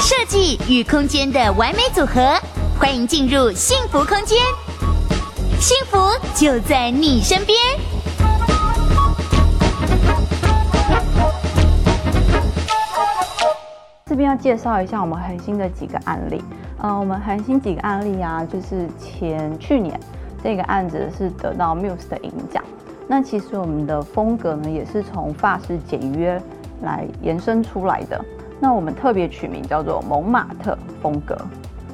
设计与空间的完美组合，欢迎进入幸福空间，幸福就在你身边。这边要介绍一下我们恒星的几个案例。呃，我们恒星几个案例啊，就是前去年这个案子是得到 Muse 的银奖。那其实我们的风格呢，也是从法式简约来延伸出来的。那我们特别取名叫做蒙马特风格。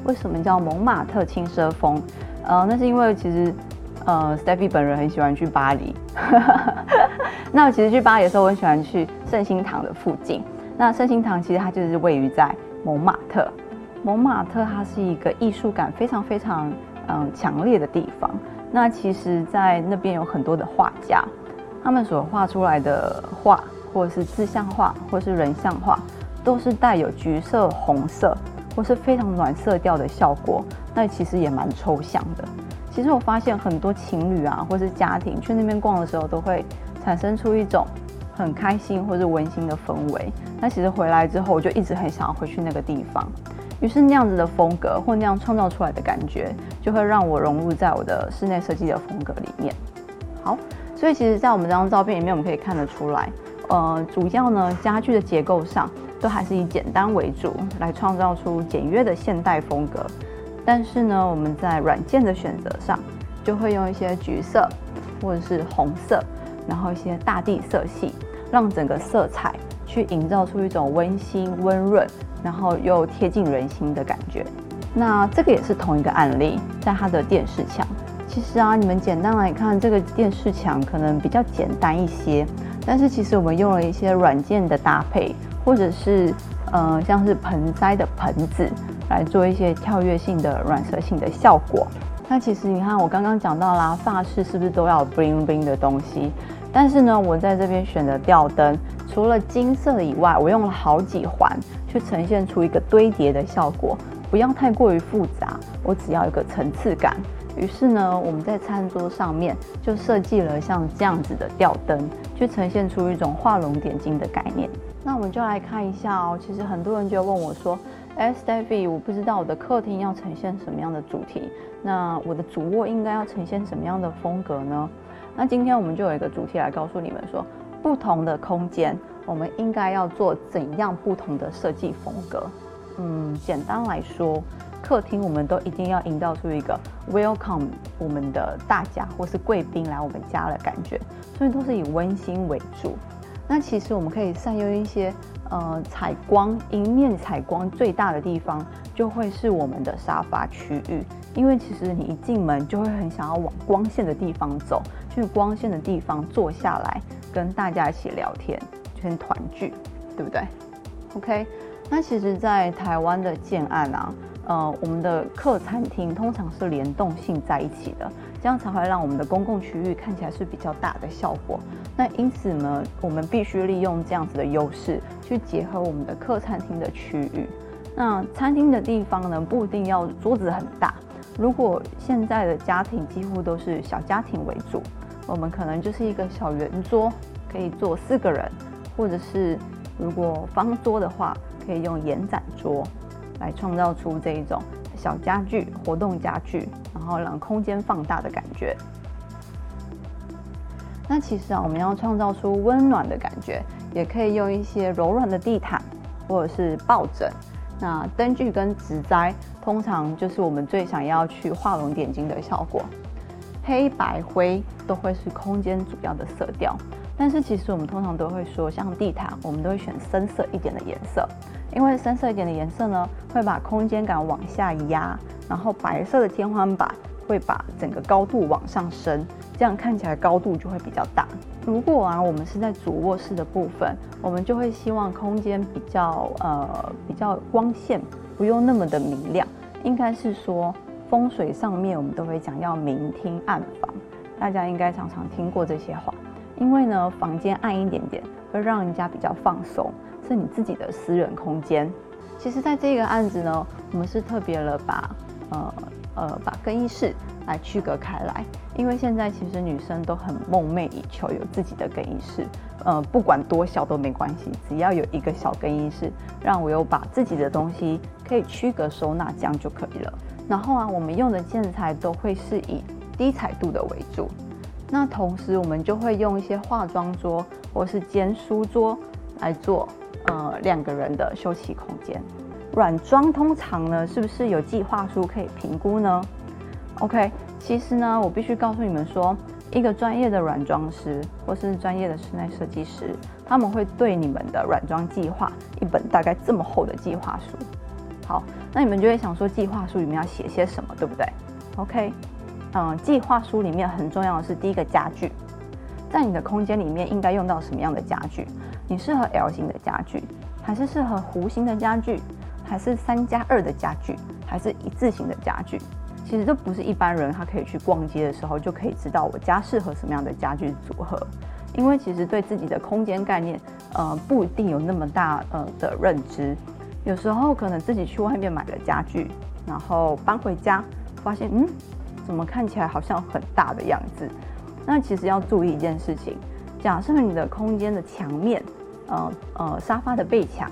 为什么叫蒙马特轻奢风？呃，那是因为其实呃，Stephy 本人很喜欢去巴黎。那其实去巴黎的时候，我很喜欢去圣心堂的附近。那圣心堂其实它就是位于在蒙马特。蒙马特它是一个艺术感非常非常嗯强烈的地方。那其实，在那边有很多的画家，他们所画出来的画，或者是自像画，或是人像画，都是带有橘色、红色，或是非常暖色调的效果。那其实也蛮抽象的。其实我发现很多情侣啊，或是家庭去那边逛的时候，都会产生出一种很开心或是温馨的氛围。那其实回来之后，我就一直很想要回去那个地方。于是那样子的风格，或那样创造出来的感觉，就会让我融入在我的室内设计的风格里面。好，所以其实，在我们这张照片里面，我们可以看得出来，呃，主要呢，家具的结构上都还是以简单为主，来创造出简约的现代风格。但是呢，我们在软件的选择上，就会用一些橘色或者是红色，然后一些大地色系，让整个色彩去营造出一种温馨温润。然后又贴近人心的感觉，那这个也是同一个案例，在它的电视墙。其实啊，你们简单来看，这个电视墙可能比较简单一些，但是其实我们用了一些软件的搭配，或者是呃像是盆栽的盆子，来做一些跳跃性的软色性的效果。那其实你看，我刚刚讲到啦，发饰是不是都要 bling bling 的东西？但是呢，我在这边选的吊灯，除了金色以外，我用了好几环。去呈现出一个堆叠的效果，不要太过于复杂，我只要一个层次感。于是呢，我们在餐桌上面就设计了像这样子的吊灯，去呈现出一种画龙点睛的概念。那我们就来看一下哦。其实很多人就问我说：“，Stephy，我不知道我的客厅要呈现什么样的主题，那我的主卧应该要呈现什么样的风格呢？”那今天我们就有一个主题来告诉你们说，不同的空间。我们应该要做怎样不同的设计风格？嗯，简单来说，客厅我们都一定要营造出一个 welcome 我们的大家或是贵宾来我们家的感觉，所以都是以温馨为主。那其实我们可以善用一些呃采光，迎面采光最大的地方就会是我们的沙发区域，因为其实你一进门就会很想要往光线的地方走，去光线的地方坐下来跟大家一起聊天。跟团聚，对不对？OK，那其实，在台湾的建案啊，呃，我们的客餐厅通常是联动性在一起的，这样才会让我们的公共区域看起来是比较大的效果。那因此呢，我们必须利用这样子的优势，去结合我们的客餐厅的区域。那餐厅的地方呢，不一定要桌子很大。如果现在的家庭几乎都是小家庭为主，我们可能就是一个小圆桌，可以坐四个人。或者是如果方桌的话，可以用延展桌来创造出这一种小家具、活动家具，然后让空间放大的感觉。那其实啊，我们要创造出温暖的感觉，也可以用一些柔软的地毯或者是抱枕。那灯具跟植栽，通常就是我们最想要去画龙点睛的效果。黑白灰都会是空间主要的色调。但是其实我们通常都会说，像地毯，我们都会选深色一点的颜色，因为深色一点的颜色呢，会把空间感往下压，然后白色的天花板会把整个高度往上升，这样看起来高度就会比较大。如果啊，我们是在主卧室的部分，我们就会希望空间比较呃比较光线不用那么的明亮，应该是说风水上面我们都会讲要明厅暗房，大家应该常常听过这些话。因为呢，房间暗一点点会让人家比较放松，是你自己的私人空间。其实，在这个案子呢，我们是特别了把呃呃把更衣室来区隔开来。因为现在其实女生都很梦寐以求有自己的更衣室，呃，不管多小都没关系，只要有一个小更衣室，让我有把自己的东西可以区隔收纳，这样就可以了。然后啊，我们用的建材都会是以低彩度的为主。那同时，我们就会用一些化妆桌或是兼书桌来做呃两个人的休息空间。软装通常呢，是不是有计划书可以评估呢？OK，其实呢，我必须告诉你们说，一个专业的软装师或是专业的室内设计师，他们会对你们的软装计划一本大概这么厚的计划书。好，那你们就会想说，计划书里面要写些什么，对不对？OK。嗯，计划书里面很重要的是第一个家具，在你的空间里面应该用到什么样的家具？你适合 L 型的家具，还是适合弧形的家具，还是三加二的家具，还是一字型的家具？其实这不是一般人他可以去逛街的时候就可以知道我家适合什么样的家具组合，因为其实对自己的空间概念，呃，不一定有那么大呃的认知，有时候可能自己去外面买了家具，然后搬回家，发现嗯。怎么看起来好像很大的样子？那其实要注意一件事情，假设你的空间的墙面，呃呃，沙发的背墙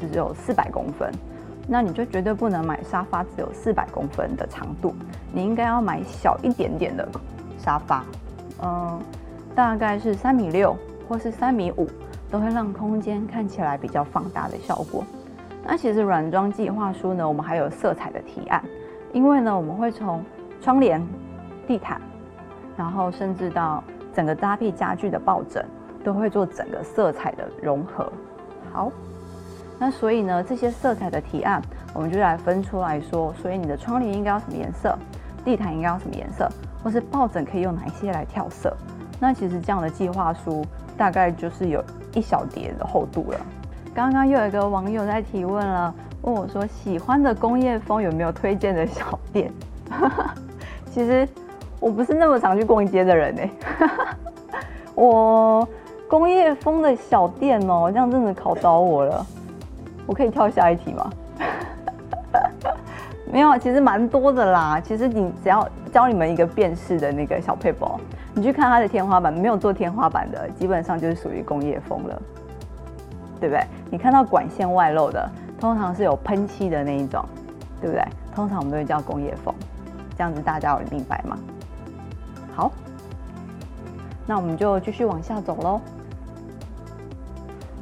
只有四百公分，那你就绝对不能买沙发只有四百公分的长度，你应该要买小一点点的沙发，嗯、大概是三米六或是三米五，都会让空间看起来比较放大的效果。那其实软装计划书呢，我们还有色彩的提案，因为呢，我们会从窗帘、地毯，然后甚至到整个搭配家具的抱枕，都会做整个色彩的融合。好，那所以呢，这些色彩的提案，我们就来分出来说，所以你的窗帘应该要什么颜色，地毯应该要什么颜色，或是抱枕可以用哪一些来跳色。那其实这样的计划书大概就是有一小叠的厚度了。刚刚又有一个网友在提问了，问我说，喜欢的工业风有没有推荐的小店？其实我不是那么常去逛街的人呢。我工业风的小店哦，这样真的考倒我了。我可以跳下一题吗？没有，其实蛮多的啦。其实你只要教你们一个辨识的那个小撇步，你去看它的天花板，没有做天花板的，基本上就是属于工业风了，对不对？你看到管线外露的，通常是有喷漆的那一种，对不对？通常我们都会叫工业风。这样子大家有明白吗？好，那我们就继续往下走喽。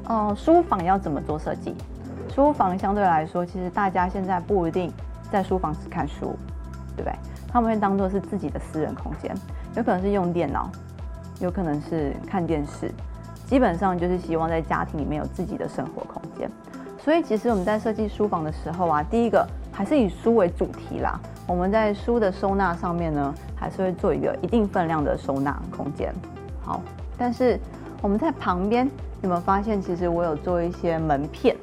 哦，书房要怎么做设计？书房相对来说，其实大家现在不一定在书房只看书，对不对？他们会当做是自己的私人空间，有可能是用电脑，有可能是看电视，基本上就是希望在家庭里面有自己的生活空间。所以，其实我们在设计书房的时候啊，第一个还是以书为主题啦。我们在书的收纳上面呢，还是会做一个一定分量的收纳空间。好，但是我们在旁边有没有发现，其实我有做一些门片？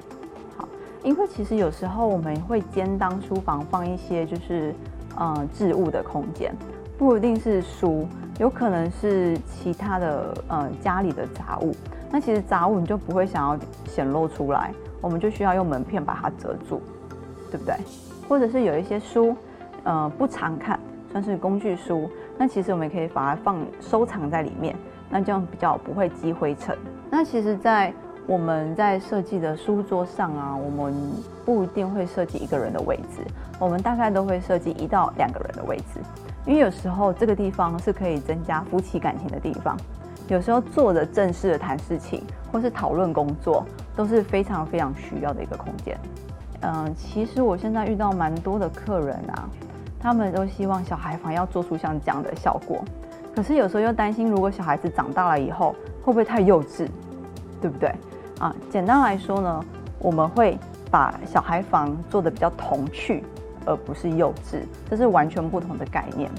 好，因为其实有时候我们会兼当书房放一些就是呃置物的空间，不一定是书，有可能是其他的呃家里的杂物。那其实杂物你就不会想要显露出来，我们就需要用门片把它遮住，对不对？或者是有一些书。呃，不常看，算是工具书。那其实我们也可以把它放收藏在里面，那这样比较不会积灰尘。那其实，在我们在设计的书桌上啊，我们不一定会设计一个人的位置，我们大概都会设计一到两个人的位置，因为有时候这个地方是可以增加夫妻感情的地方。有时候坐着正式的谈事情，或是讨论工作，都是非常非常需要的一个空间。嗯、其实我现在遇到蛮多的客人啊。他们都希望小孩房要做出像这样的效果，可是有时候又担心，如果小孩子长大了以后会不会太幼稚，对不对？啊，简单来说呢，我们会把小孩房做得比较童趣，而不是幼稚，这是完全不同的概念。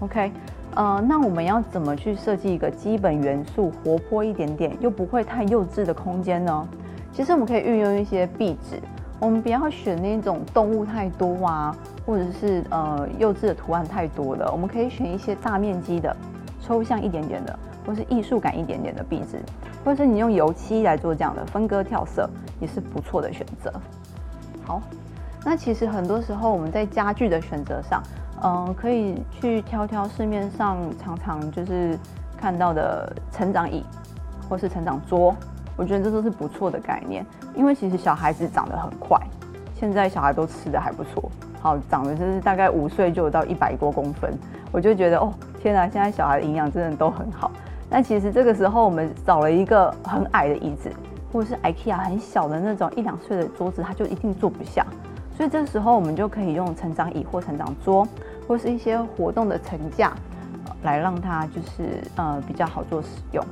OK，呃，那我们要怎么去设计一个基本元素活泼一点点，又不会太幼稚的空间呢？其实我们可以运用一些壁纸。我们不要选那种动物太多啊，或者是呃幼稚的图案太多的。我们可以选一些大面积的、抽象一点点的，或是艺术感一点点的壁纸，或者是你用油漆来做这样的分割跳色，也是不错的选择。好，那其实很多时候我们在家具的选择上，嗯、可以去挑挑市面上常常就是看到的成长椅，或是成长桌，我觉得这都是不错的概念。因为其实小孩子长得很快，现在小孩都吃得还不错，好，长得就是大概五岁就有到一百多公分，我就觉得哦，天哪，现在小孩的营养真的都很好。但其实这个时候我们找了一个很矮的椅子，或者是 IKEA 很小的那种一两岁的桌子，他就一定坐不下。所以这时候我们就可以用成长椅或成长桌，或是一些活动的层架，来让它就是呃比较好做使用。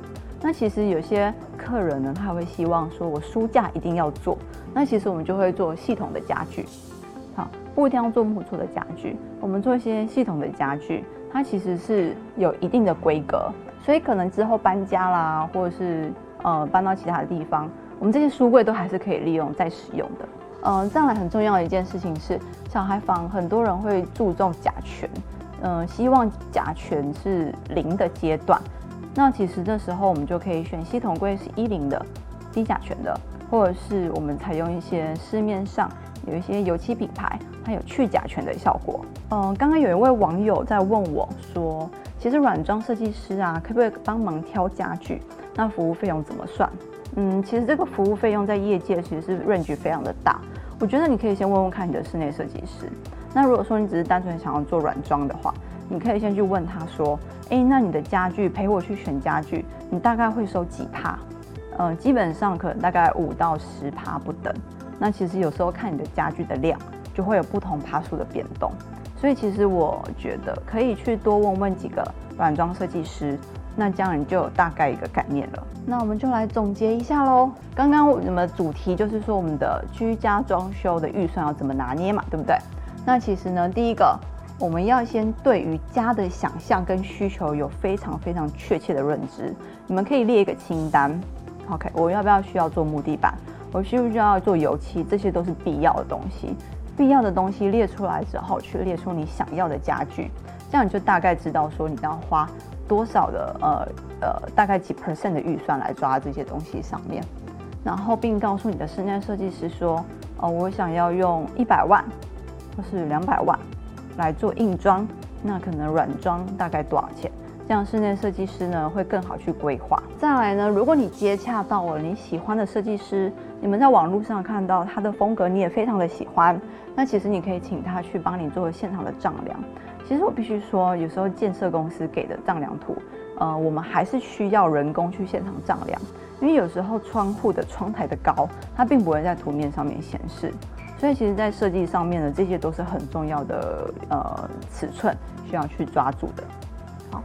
那其实有些客人呢，他会希望说我书架一定要做，那其实我们就会做系统的家具，好，不一定要做木做的家具，我们做一些系统的家具，它其实是有一定的规格，所以可能之后搬家啦，或者是呃搬到其他的地方，我们这些书柜都还是可以利用再使用的。嗯、呃，再来很重要的一件事情是，小孩房很多人会注重甲醛，嗯、希望甲醛是零的阶段。那其实这时候我们就可以选系统柜是一零的低甲醛的，或者是我们采用一些市面上有一些油漆品牌，它有去甲醛的效果。嗯、刚刚有一位网友在问我说，其实软装设计师啊，可不可以帮忙挑家具？那服务费用怎么算？嗯，其实这个服务费用在业界其实是 range 非常的大。我觉得你可以先问问看你的室内设计师。那如果说你只是单纯想要做软装的话，你可以先去问他说：“诶，那你的家具陪我去选家具，你大概会收几趴？呃，基本上可能大概五到十趴不等。那其实有时候看你的家具的量，就会有不同趴数的变动。所以其实我觉得可以去多问问几个软装设计师。”那这样你就有大概一个概念了。那我们就来总结一下喽。刚刚我们主题就是说我们的居家装修的预算要怎么拿捏嘛，对不对？那其实呢，第一个我们要先对于家的想象跟需求有非常非常确切的认知。你们可以列一个清单。OK，我要不要需要做木地板？我需不需要做油漆？这些都是必要的东西。必要的东西列出来之后，去列出你想要的家具，这样你就大概知道说你要花。多少的呃呃大概几 percent 的预算来抓这些东西上面，然后并告诉你的室内设计师说，哦，我想要用一百万或是两百万来做硬装，那可能软装大概多少钱？这样室内设计师呢会更好去规划。再来呢，如果你接洽到了你喜欢的设计师，你们在网络上看到他的风格，你也非常的喜欢，那其实你可以请他去帮你做现场的丈量。其实我必须说，有时候建设公司给的丈量图，呃，我们还是需要人工去现场丈量，因为有时候窗户的窗台的高，它并不会在图面上面显示，所以其实在设计上面呢，这些都是很重要的呃尺寸需要去抓住的。好，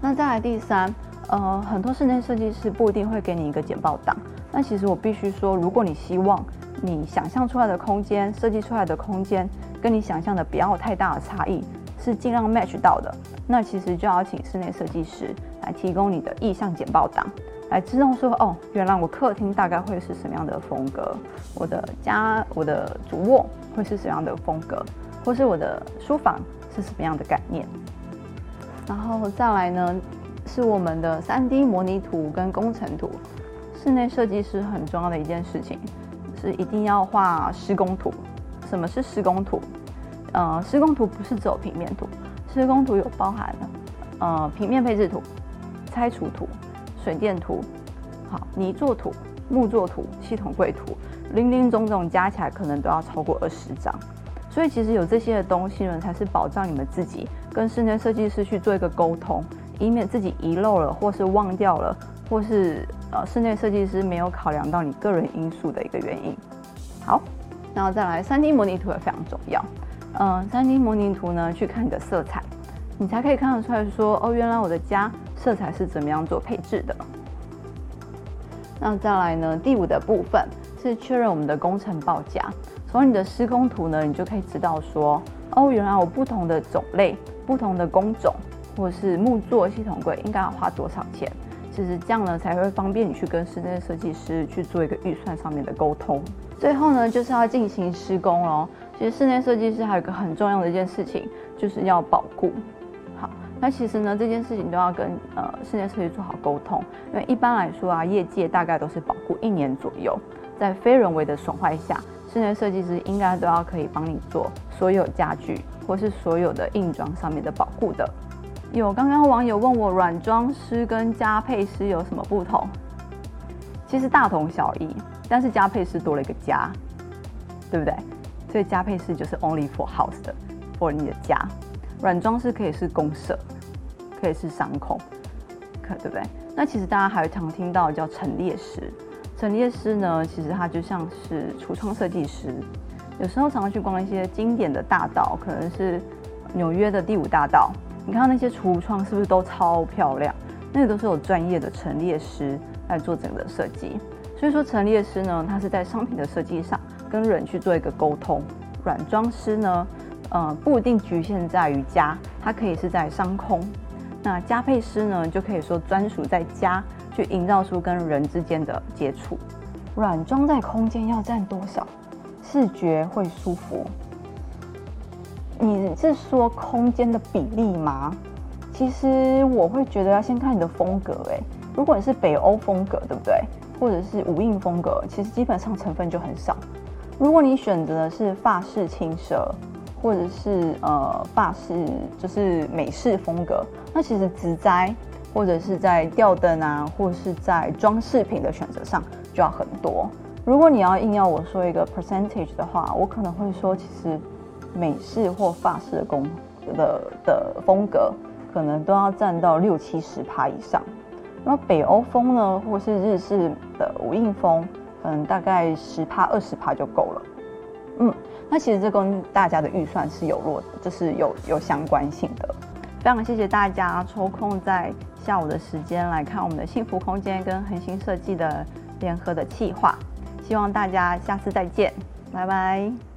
那再来第三，呃，很多室内设计师不一定会给你一个简报档，那其实我必须说，如果你希望你想象出来的空间，设计出来的空间跟你想象的不要太大的差异。是尽量 match 到的，那其实就要请室内设计师来提供你的意向简报档，来知道说哦，原来我客厅大概会是什么样的风格，我的家我的主卧会是什么样的风格，或是我的书房是什么样的概念。然后再来呢，是我们的 3D 模拟图跟工程图。室内设计师很重要的一件事情是一定要画施工图。什么是施工图？呃，施工图不是只有平面图，施工图有包含，呃，平面配置图、拆除图、水电图、好泥作图、木作图、系统柜图，林林总总加起来可能都要超过二十张。所以其实有这些的东西呢，才是保障你们自己跟室内设计师去做一个沟通，以免自己遗漏了，或是忘掉了，或是呃室内设计师没有考量到你个人因素的一个原因。好，然后再来，3D 模拟图也非常重要。嗯，3D 模拟图呢，去看你的色彩，你才可以看得出来说，哦，原来我的家色彩是怎么样做配置的。那再来呢，第五的部分是确认我们的工程报价。从你的施工图呢，你就可以知道说，哦，原来我不同的种类、不同的工种，或是木作系统柜应该要花多少钱。其实这样呢，才会方便你去跟室内设计师去做一个预算上面的沟通。最后呢，就是要进行施工咯。其实室内设计师还有一个很重要的一件事情，就是要保固。那其实呢，这件事情都要跟呃室内设计做好沟通，因为一般来说啊，业界大概都是保护一年左右，在非人为的损坏下，室内设计师应该都要可以帮你做所有家具或是所有的硬装上面的保护的。有刚刚网友问我软装师跟加配师有什么不同？其实大同小异，但是加配师多了一个加，对不对？所以加配师就是 only for house 的，for 你的家。软装师可以是公设，可以是商空，可对不对？那其实大家还常听到叫陈列师，陈列师呢，其实他就像是橱窗设计师。有时候常常去逛一些经典的大道，可能是纽约的第五大道，你看到那些橱窗是不是都超漂亮？那个都是有专业的陈列师来做整个设计。所以说陈列师呢，他是在商品的设计上跟人去做一个沟通。软装师呢，呃，不一定局限在于家，它可以是在商空。那加配师呢，就可以说专属在家去营造出跟人之间的接触。软装在空间要占多少？视觉会舒服。你是说空间的比例吗？其实我会觉得要先看你的风格。诶，如果你是北欧风格，对不对？或者是无印风格，其实基本上成分就很少。如果你选择的是法式轻奢，或者是呃法式就是美式风格，那其实植栽或者是在吊灯啊，或者是在装饰品的选择上就要很多。如果你要硬要我说一个 percentage 的话，我可能会说，其实美式或法式的工的的风格，可能都要占到六七十趴以上。那北欧风呢，或是日式的无印风，嗯，大概十趴二十趴就够了。嗯，那其实这跟大家的预算是有落的，就是有有相关性的。非常谢谢大家抽空在下午的时间来看我们的幸福空间跟恒星设计的联合的企划。希望大家下次再见，拜拜。